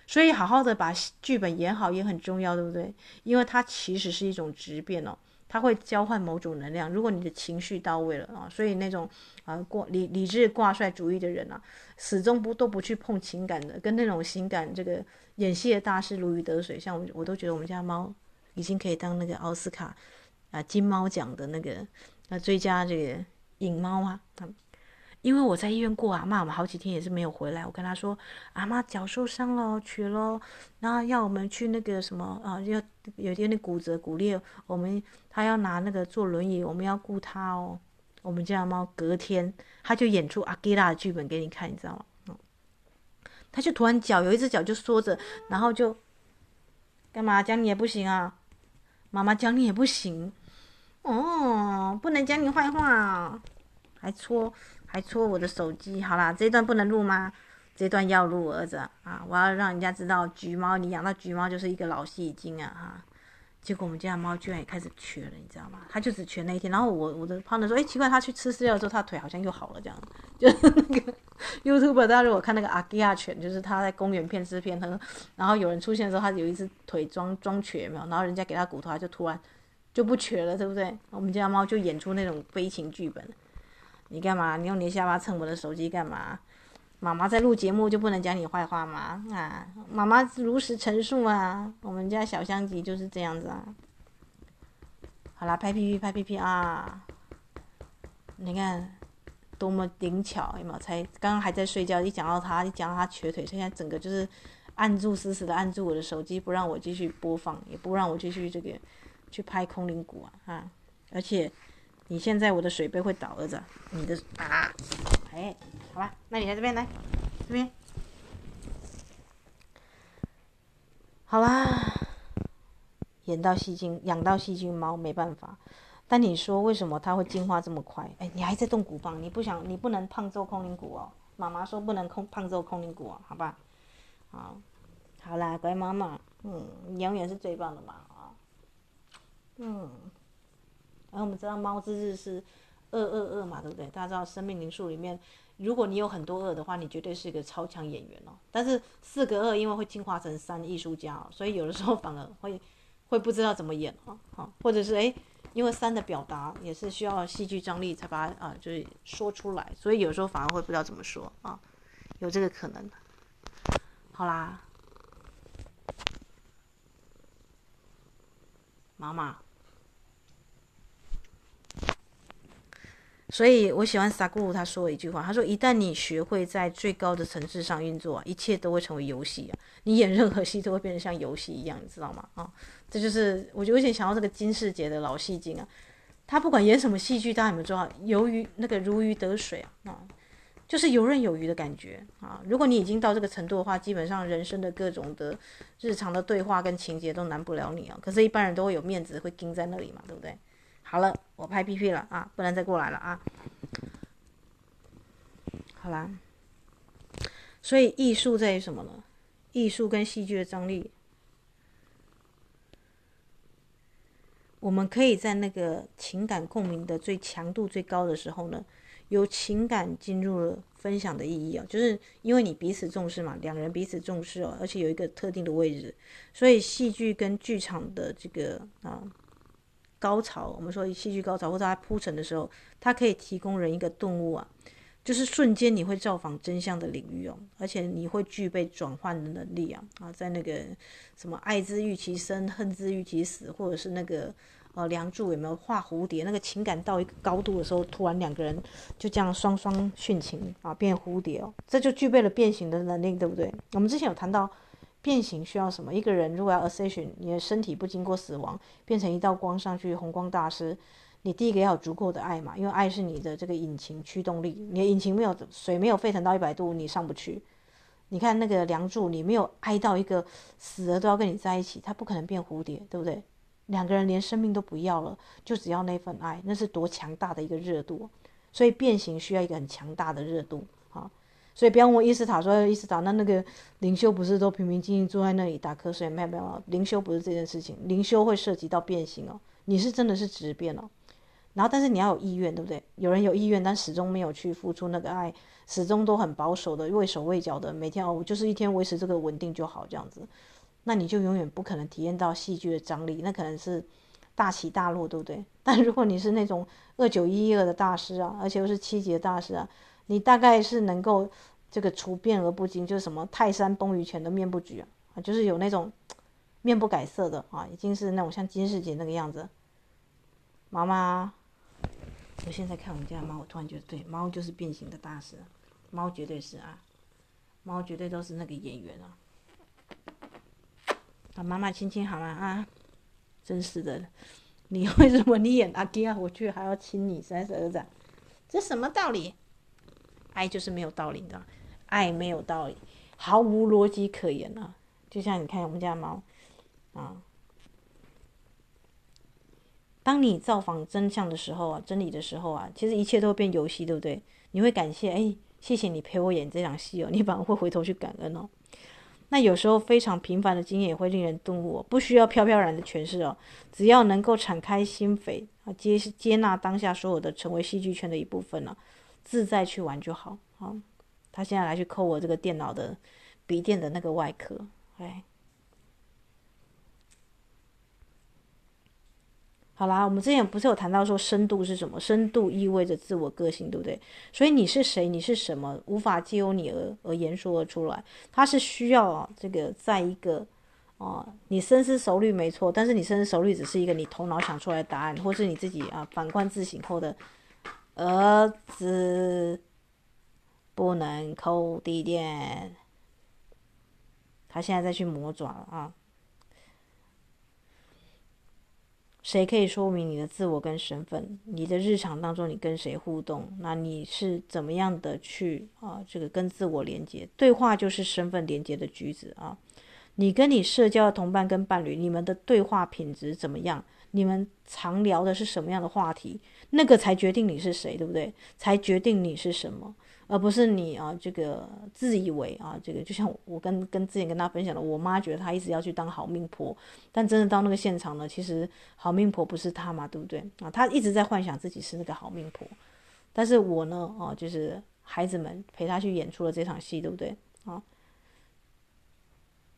A: 所以好好的把剧本演好也很重要，对不对？因为它其实是一种质变哦。它会交换某种能量，如果你的情绪到位了啊，所以那种啊挂理理智挂帅主义的人啊，始终不都不去碰情感的，跟那种情感这个演戏的大师如鱼得水，像我我都觉得我们家猫已经可以当那个奥斯卡啊金猫奖的那个啊最佳这个影猫啊。因为我在医院过阿嬷，我们好几天也是没有回来。我跟他说，阿妈脚受伤了，瘸了，然后要我们去那个什么啊，要有点点骨折骨裂，我们他要拿那个坐轮椅，我们要顾他哦。我们家猫隔天他就演出阿基拉的剧本给你看，你知道吗？嗯，他就突然脚有一只脚就缩着，然后就干嘛讲你也不行啊，妈妈讲你也不行，哦，不能讲你坏话啊，还戳。还戳我的手机，好啦，这一段不能录吗？这段要录，儿子啊！我要让人家知道，橘猫，你养到橘猫就是一个老戏精啊！哈，结果我们家猫居然也开始瘸了，你知道吗？它就只瘸那一天。然后我我的胖的说，哎，奇怪，它去吃饲料之后，它腿好像又好了，这样。就是那个 YouTube 大家如果看那个阿基亚犬，就是他在公园骗吃骗喝，然后有人出现的时候，他有一只腿装装瘸没有？然后人家给他骨头，他就突然就不瘸了，对不对？我们家猫就演出那种悲情剧本。你干嘛？你用你的下巴蹭我的手机干嘛？妈妈在录节目就不能讲你坏话吗？啊，妈妈如实陈述啊，我们家小香吉就是这样子啊。好啦，拍屁屁，拍屁屁啊！你看多么灵巧，有没有？才刚刚还在睡觉，一讲到他，一讲到他瘸腿，现在整个就是按住死死的按住我的手机，不让我继续播放，也不让我继续这个去拍空灵鼓啊啊！而且。你现在我的水杯会倒，儿子，你的啊，哎，好吧，那你来这边来，这边，好啦，演到细菌，养到细菌猫没办法，但你说为什么它会进化这么快？哎，你还在动骨棒，你不想，你不能胖揍空灵骨哦，妈妈说不能空胖揍空灵骨哦，好吧，好，好啦，乖妈妈，嗯，你永远是最棒的嘛，啊，嗯。然后我们知道猫之日是二二二嘛，对不对？大家知道生命灵数里面，如果你有很多二的话，你绝对是一个超强演员哦。但是四个二因为会进化成三艺术家哦，所以有的时候反而会会不知道怎么演哦，好，或者是诶，因为三的表达也是需要戏剧张力才把啊，就是说出来，所以有时候反而会不知道怎么说啊，有这个可能。好啦，妈妈。所以我喜欢萨古鲁他说了一句话，他说：“一旦你学会在最高的层次上运作，一切都会成为游戏啊！你演任何戏都会变得像游戏一样，你知道吗？啊，这就是我就有点想到这个金世杰的老戏精啊，他不管演什么戏剧，大家有没有知道？游鱼那个如鱼得水啊，啊，就是游刃有余的感觉啊！如果你已经到这个程度的话，基本上人生的各种的日常的对话跟情节都难不了你啊。可是，一般人都会有面子，会盯在那里嘛，对不对？”好了，我拍屁屁了啊，不能再过来了啊。好啦，所以艺术在于什么呢？艺术跟戏剧的张力，我们可以在那个情感共鸣的最强度最高的时候呢，由情感进入了分享的意义啊，就是因为你彼此重视嘛，两人彼此重视哦，而且有一个特定的位置，所以戏剧跟剧场的这个啊。高潮，我们说戏剧高潮或者它铺陈的时候，它可以提供人一个顿悟啊，就是瞬间你会造访真相的领域哦，而且你会具备转换的能力啊啊，在那个什么爱之欲其生，恨之欲其死，或者是那个呃梁祝有没有画蝴蝶？那个情感到一个高度的时候，突然两个人就这样双双殉情啊，变蝴蝶哦，这就具备了变形的能力，对不对？我们之前有谈到变形需要什么？一个人如果要 ascension，你的身体不经过死亡，变成一道光上去，红光大师。你第一个要有足够的爱嘛，因为爱是你的这个引擎驱动力。你的引擎没有水，没有沸腾到一百度，你上不去。你看那个梁祝，你没有爱到一个死了都要跟你在一起，他不可能变蝴蝶，对不对？两个人连生命都不要了，就只要那份爱，那是多强大的一个热度。所以变形需要一个很强大的热度。所以不要问伊斯塔说，伊斯塔那那个灵修不是都平平静静坐在那里打瞌睡？没有没有，灵修不是这件事情，灵修会涉及到变形哦。你是真的是直变哦。然后，但是你要有意愿，对不对？有人有意愿，但始终没有去付出那个爱，始终都很保守的，畏手畏脚的，每天哦，我就是一天维持这个稳定就好，这样子，那你就永远不可能体验到戏剧的张力，那可能是大起大落，对不对？但如果你是那种二九一一二的大师啊，而且又是七级的大师啊，你大概是能够这个处变而不惊，就是什么泰山崩于前的面不举啊，就是有那种面不改色的啊，已经是那种像金世杰那个样子，妈妈。我现在看我们家的猫，我突然觉得对，猫就是变形的大师，猫绝对是啊，猫绝对都是那个演员啊。把妈妈亲亲好吗？啊，真是的，你 为什么你演阿基啊，我却还要亲你？三十儿子，这什么道理？爱就是没有道理的，爱没有道理，毫无逻辑可言啊！就像你看我们家猫，啊。当你造访真相的时候啊，真理的时候啊，其实一切都会变游戏，对不对？你会感谢，哎，谢谢你陪我演这场戏哦，你反而会回头去感恩哦。那有时候非常平凡的经验也会令人顿悟哦，不需要飘飘然的诠释哦，只要能够敞开心扉啊，接接纳当下所有的，成为戏剧圈的一部分了，自在去玩就好。好，他现在来去抠我这个电脑的笔电的那个外壳，哎。好啦，我们之前不是有谈到说深度是什么？深度意味着自我个性，对不对？所以你是谁？你是什么？无法借由你而而言说而出来。它是需要，这个在一个啊，你深思熟虑没错，但是你深思熟虑只是一个你头脑想出来的答案，或是你自己啊反观自省后的儿子不能抠地垫，他现在在去磨爪了啊。谁可以说明你的自我跟身份？你的日常当中，你跟谁互动？那你是怎么样的去啊？这个跟自我连接，对话就是身份连接的举止啊。你跟你社交的同伴跟伴侣，你们的对话品质怎么样？你们常聊的是什么样的话题？那个才决定你是谁，对不对？才决定你是什么。而不是你啊，这个自以为啊，这个就像我跟跟之前跟他分享的，我妈觉得她一直要去当好命婆，但真的到那个现场呢，其实好命婆不是她嘛，对不对啊？她一直在幻想自己是那个好命婆，但是我呢，啊，就是孩子们陪她去演出了这场戏，对不对啊？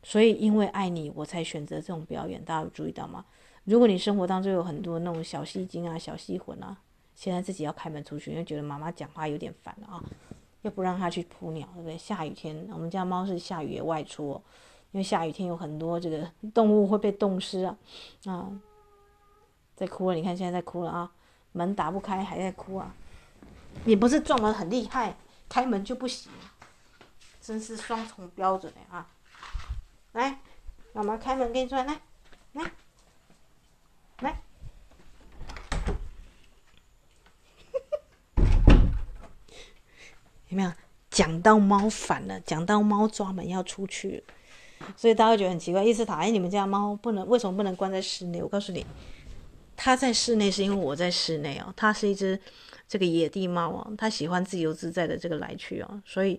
A: 所以因为爱你，我才选择这种表演，大家有注意到吗？如果你生活当中有很多那种小戏精啊、小戏魂啊，现在自己要开门出去，因为觉得妈妈讲话有点烦了啊。又不让它去扑鸟，对不对？下雨天，我们家猫是下雨也外出哦，因为下雨天有很多这个动物会被冻湿啊，啊，在哭了，你看现在在哭了啊，门打不开还在哭啊，你不是撞得很厉害，开门就不行，真是双重标准的啊！来，妈妈开门给你出来，来，来，来。有没有讲到猫烦了？讲到猫抓门要出去，所以大家觉得很奇怪。伊斯塔，哎，你们家猫不能为什么不能关在室内？我告诉你，它在室内是因为我在室内哦。它是一只这个野地猫哦，它喜欢自由自在的这个来去哦。所以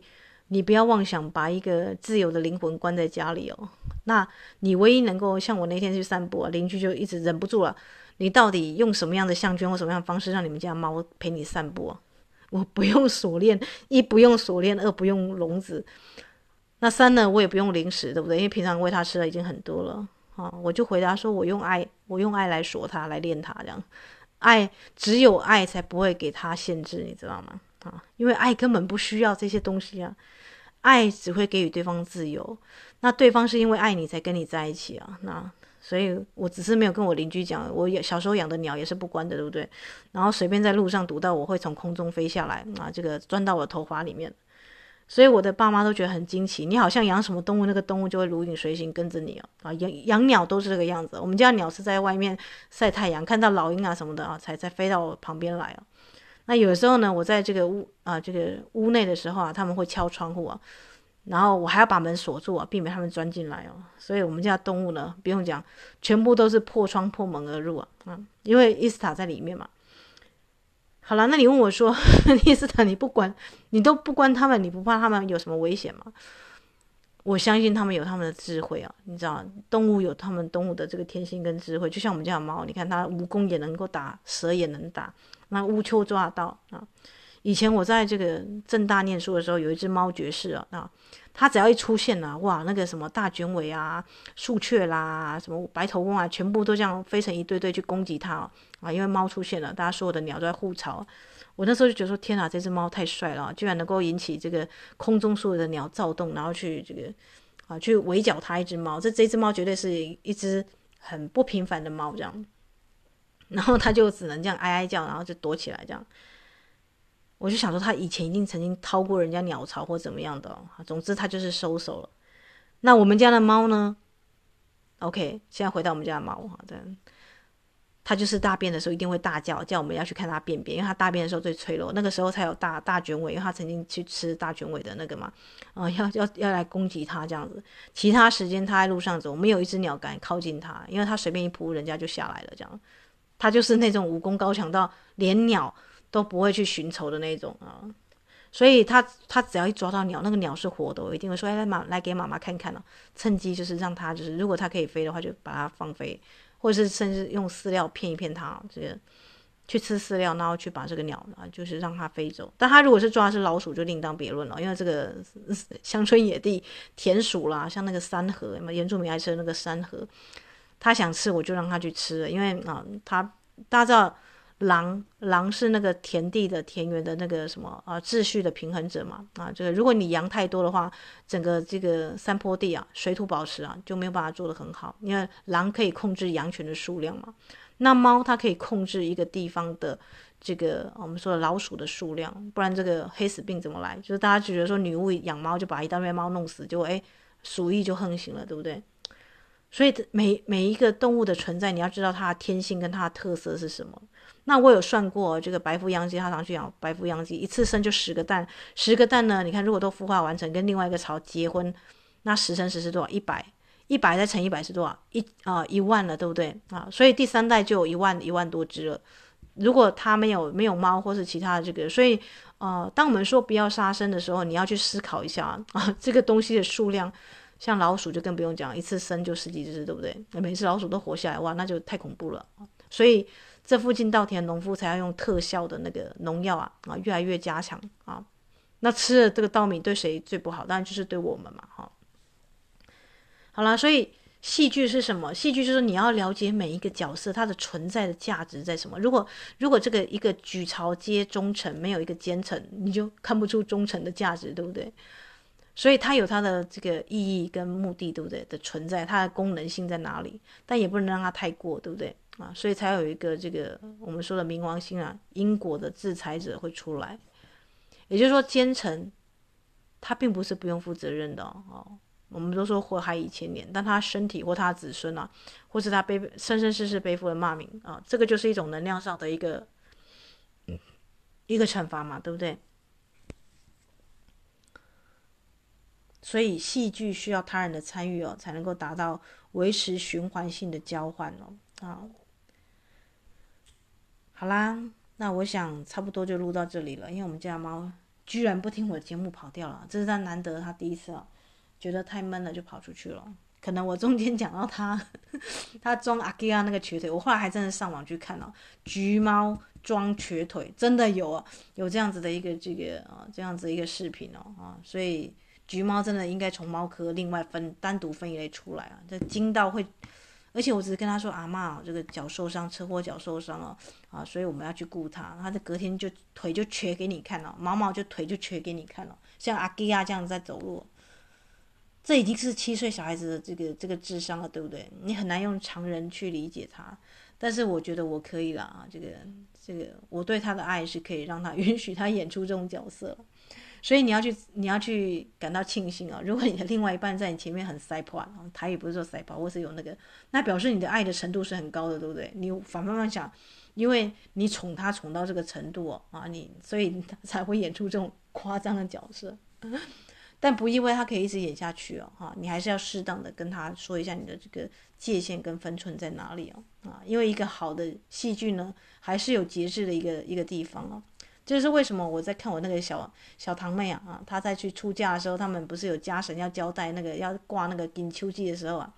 A: 你不要妄想把一个自由的灵魂关在家里哦。那你唯一能够像我那天去散步啊，邻居就一直忍不住了。你到底用什么样的项圈或什么样的方式让你们家猫陪你散步啊？我不用锁链，一不用锁链，二不用笼子，那三呢？我也不用零食，对不对？因为平常喂它吃的已经很多了啊。我就回答说，我用爱，我用爱来锁它，来练它，这样。爱只有爱才不会给它限制，你知道吗？啊，因为爱根本不需要这些东西啊，爱只会给予对方自由。那对方是因为爱你才跟你在一起啊，那所以我只是没有跟我邻居讲，我小时候养的鸟也是不关的，对不对？然后随便在路上读到我会从空中飞下来啊，这个钻到我头发里面。所以我的爸妈都觉得很惊奇，你好像养什么动物，那个动物就会如影随形跟着你哦。啊，养养鸟都是这个样子。我们家鸟是在外面晒太阳，看到老鹰啊什么的啊，才才飞到我旁边来哦。那有时候呢，我在这个屋啊这个屋内的时候啊，他们会敲窗户啊，然后我还要把门锁住啊，避免他们钻进来哦。所以我们家动物呢，不用讲，全部都是破窗破门而入啊，啊，因为伊斯塔在里面嘛。好了，那你问我说，伊斯塔你不管，你都不关他们，你不怕他们有什么危险吗？我相信他们有他们的智慧啊，你知道，动物有他们动物的这个天性跟智慧，就像我们家的猫，你看它蜈蚣也能够打，蛇也能打，那乌秋抓到啊。以前我在这个政大念书的时候，有一只猫爵士啊，啊，它只要一出现啊，哇，那个什么大卷尾啊、树雀啦、什么白头翁啊，全部都这样飞成一堆堆去攻击它啊！因为猫出现了，大家所有的鸟都在互巢。我那时候就觉得说，天哪，这只猫太帅了，居然能够引起这个空中所有的鸟躁动，然后去这个啊去围剿它一只猫。这这只猫绝对是一只很不平凡的猫，这样。然后它就只能这样哀哀叫，然后就躲起来这样。我就想说，他以前一定曾经掏过人家鸟巢或怎么样的哦。总之，他就是收手了。那我们家的猫呢？OK，现在回到我们家的猫哈，这样，它就是大便的时候一定会大叫，叫我们要去看它便便，因为它大便的时候最脆弱，那个时候才有大大卷尾，因为它曾经去吃大卷尾的那个嘛，啊、要要要来攻击它这样子。其他时间它在路上走，没有一只鸟敢靠近它，因为它随便一扑，人家就下来了。这样，他就是那种武功高强到连鸟。都不会去寻仇的那种啊，所以他他只要一抓到鸟，那个鸟是活的，我一定会说，哎，来妈来给妈妈看看哦，趁机就是让他就是，如果他可以飞的话，就把它放飞，或者是甚至用饲料骗一骗它，这个去吃饲料，然后去把这个鸟啊，就是让它飞走。但他如果是抓的是老鼠，就另当别论了，因为这个乡村野地田鼠啦，像那个山河，原住民爱吃那个山河，他想吃我就让他去吃了，因为啊，他大家知道。狼，狼是那个田地的田园的那个什么啊，秩序的平衡者嘛啊，这个如果你羊太多的话，整个这个山坡地啊，水土保持啊就没有办法做得很好。因为狼可以控制羊群的数量嘛，那猫它可以控制一个地方的这个我们说的老鼠的数量，不然这个黑死病怎么来？就是大家觉得说女巫养猫就把一大堆猫弄死，结果诶，鼠疫就横行了，对不对？所以每每一个动物的存在，你要知道它的天性跟它的特色是什么。那我有算过，这个白腹秧鸡，它常去养白腹秧鸡，一次生就十个蛋，十个蛋呢，你看如果都孵化完成，跟另外一个巢结婚，那十乘十是多少？一百，一百再乘一百是多少？一啊、一万了，对不对啊？所以第三代就有一万一万多只了。如果它没有没有猫或是其他的这个，所以呃，当我们说不要杀生的时候，你要去思考一下啊，这个东西的数量，像老鼠就更不用讲，一次生就十几只，对不对？那每次老鼠都活下来，哇，那就太恐怖了。所以。这附近稻田农夫才要用特效的那个农药啊啊，越来越加强啊。那吃了这个稻米对谁最不好？当然就是对我们嘛哈。好了，所以戏剧是什么？戏剧就是你要了解每一个角色它的存在的价值在什么。如果如果这个一个举朝皆忠臣，没有一个奸臣，你就看不出忠臣的价值，对不对？所以它有它的这个意义跟目的，对不对？的存在，它的功能性在哪里？但也不能让它太过，对不对？啊，所以才有一个这个我们说的冥王星啊，因果的制裁者会出来。也就是说，奸臣他并不是不用负责任的哦。我们都说祸害一千年，但他身体或他子孙啊，或是他背生生世世背负的骂名啊，这个就是一种能量上的一个一个惩罚嘛，对不对？所以戏剧需要他人的参与哦，才能够达到维持循环性的交换哦啊。好啦，那我想差不多就录到这里了。因为我们家猫居然不听我的节目跑掉了，这是它难得它第一次啊，觉得太闷了就跑出去了。可能我中间讲到它，它装阿基亚那个瘸腿，我后来还真的上网去看了，橘猫装瘸腿真的有啊，有这样子的一个这个啊这样子一个视频哦啊，所以橘猫真的应该从猫科另外分单独分一类出来啊，这惊到会。而且我只是跟他说，阿嬷，这个脚受伤，车祸脚受伤了，啊，所以我们要去顾他。他的隔天就腿就瘸给你看了，毛毛就腿就瘸给你看了，像阿基亚这样子在走路。这已经是七岁小孩子的这个这个智商了，对不对？你很难用常人去理解他，但是我觉得我可以了啊，这个这个我对他的爱是可以让他允许他演出这种角色。所以你要去，你要去感到庆幸啊！如果你的另外一半在你前面很塞破，他也不是说塞破，或是有那个，那表示你的爱的程度是很高的，对不对？你反方向想，因为你宠他宠到这个程度啊，你所以才会演出这种夸张的角色。但不意味他可以一直演下去哦，哈！你还是要适当的跟他说一下你的这个界限跟分寸在哪里哦，啊！因为一个好的戏剧呢，还是有节制的一个一个地方哦。就是为什么我在看我那个小小堂妹啊啊，她在去出嫁的时候，他们不是有家神要交代那个要挂那个金秋季的时候啊，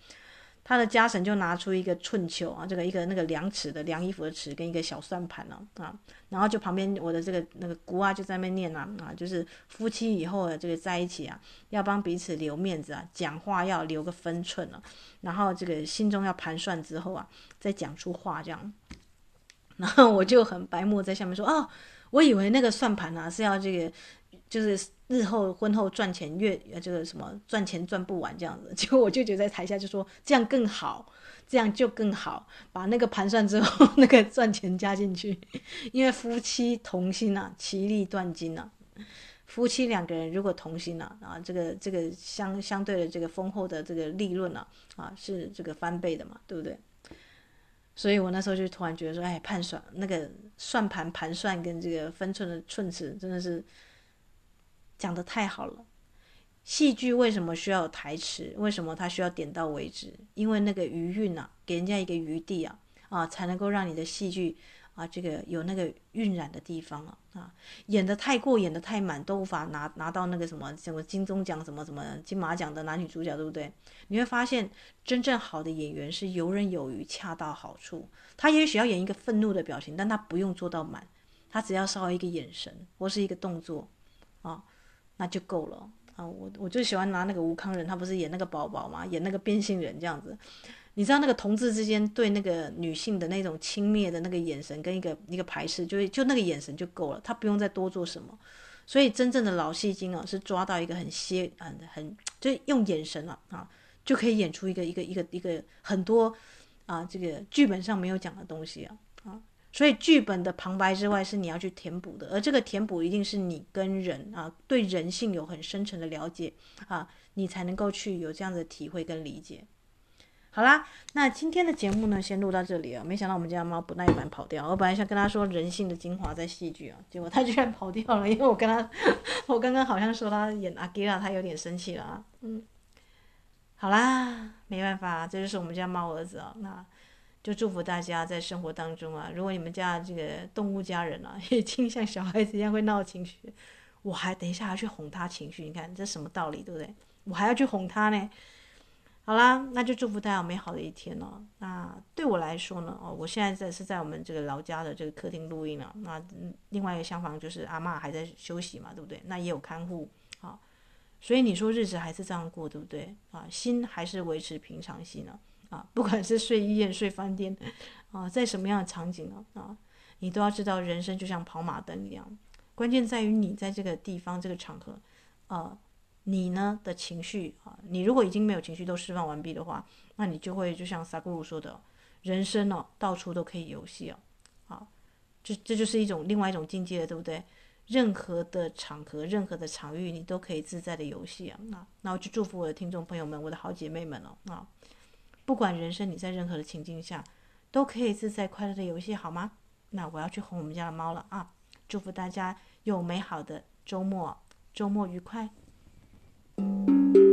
A: 她的家神就拿出一个寸球啊，这个一个那个量尺的量衣服的尺跟一个小算盘呢啊，然后就旁边我的这个那个姑啊就在那边念啊啊，就是夫妻以后的这个在一起啊，要帮彼此留面子啊，讲话要留个分寸啊，然后这个心中要盘算之后啊，再讲出话这样，然后我就很白目在下面说哦。我以为那个算盘啊是要这个，就是日后婚后赚钱越这个什么赚钱赚不完这样子，结果我舅舅在台下就说这样更好，这样就更好，把那个盘算之后 那个赚钱加进去，因为夫妻同心啊，其利断金啊，夫妻两个人如果同心啊，啊这个这个相相对的这个丰厚的这个利润啊，啊是这个翻倍的嘛，对不对？所以我那时候就突然觉得说，哎，盘算那个算盘盘算跟这个分寸的寸尺，真的是讲的太好了。戏剧为什么需要有台词？为什么它需要点到为止？因为那个余韵啊，给人家一个余地啊，啊，才能够让你的戏剧。啊，这个有那个晕染的地方了啊，演得太过，演得太满，都无法拿拿到那个什么什么金钟奖什么什么金马奖的男女主角，对不对？你会发现，真正好的演员是游刃有余，恰到好处。他也许要演一个愤怒的表情，但他不用做到满，他只要稍微一个眼神或是一个动作，啊，那就够了啊。我我就喜欢拿那个吴康仁，他不是演那个宝宝嘛，演那个变性人这样子。你知道那个同志之间对那个女性的那种轻蔑的那个眼神跟一个一个排斥，就是就那个眼神就够了，他不用再多做什么。所以真正的老戏精啊，是抓到一个很歇很很，就用眼神啊啊，就可以演出一个一个一个一个很多啊这个剧本上没有讲的东西啊啊。所以剧本的旁白之外是你要去填补的，而这个填补一定是你跟人啊对人性有很深层的了解啊，你才能够去有这样的体会跟理解。好啦，那今天的节目呢，先录到这里啊。没想到我们家猫不耐烦跑掉，我本来想跟他说人性的精华在戏剧啊，结果他居然跑掉了。因为我跟他，我刚刚好像说他演阿基拉，他有点生气了啊。嗯，好啦，没办法，这就是我们家猫儿子啊。那就祝福大家在生活当中啊，如果你们家这个动物家人啊，已经像小孩子一样会闹情绪，我还等一下还要去哄他情绪，你看这什么道理，对不对？我还要去哄他呢。好啦，那就祝福大家美好的一天哦。那对我来说呢，哦，我现在在是在我们这个老家的这个客厅录音了。那另外一个厢房就是阿嬷还在休息嘛，对不对？那也有看护啊，所以你说日子还是这样过，对不对？啊，心还是维持平常心呢。啊，不管是睡医院、睡饭店，啊，在什么样的场景呢？啊，你都要知道，人生就像跑马灯一样，关键在于你在这个地方、这个场合，啊。你呢的情绪啊，你如果已经没有情绪都释放完毕的话，那你就会就像萨古鲁说的，人生哦，到处都可以游戏哦，啊，这这就是一种另外一种境界了，对不对？任何的场合、任何的场域，你都可以自在的游戏啊。那那我就祝福我的听众朋友们、我的好姐妹们哦，啊，不管人生你在任何的情境下，都可以自在快乐的游戏，好吗？那我要去哄我们家的猫了啊！祝福大家有美好的周末，周末愉快。Música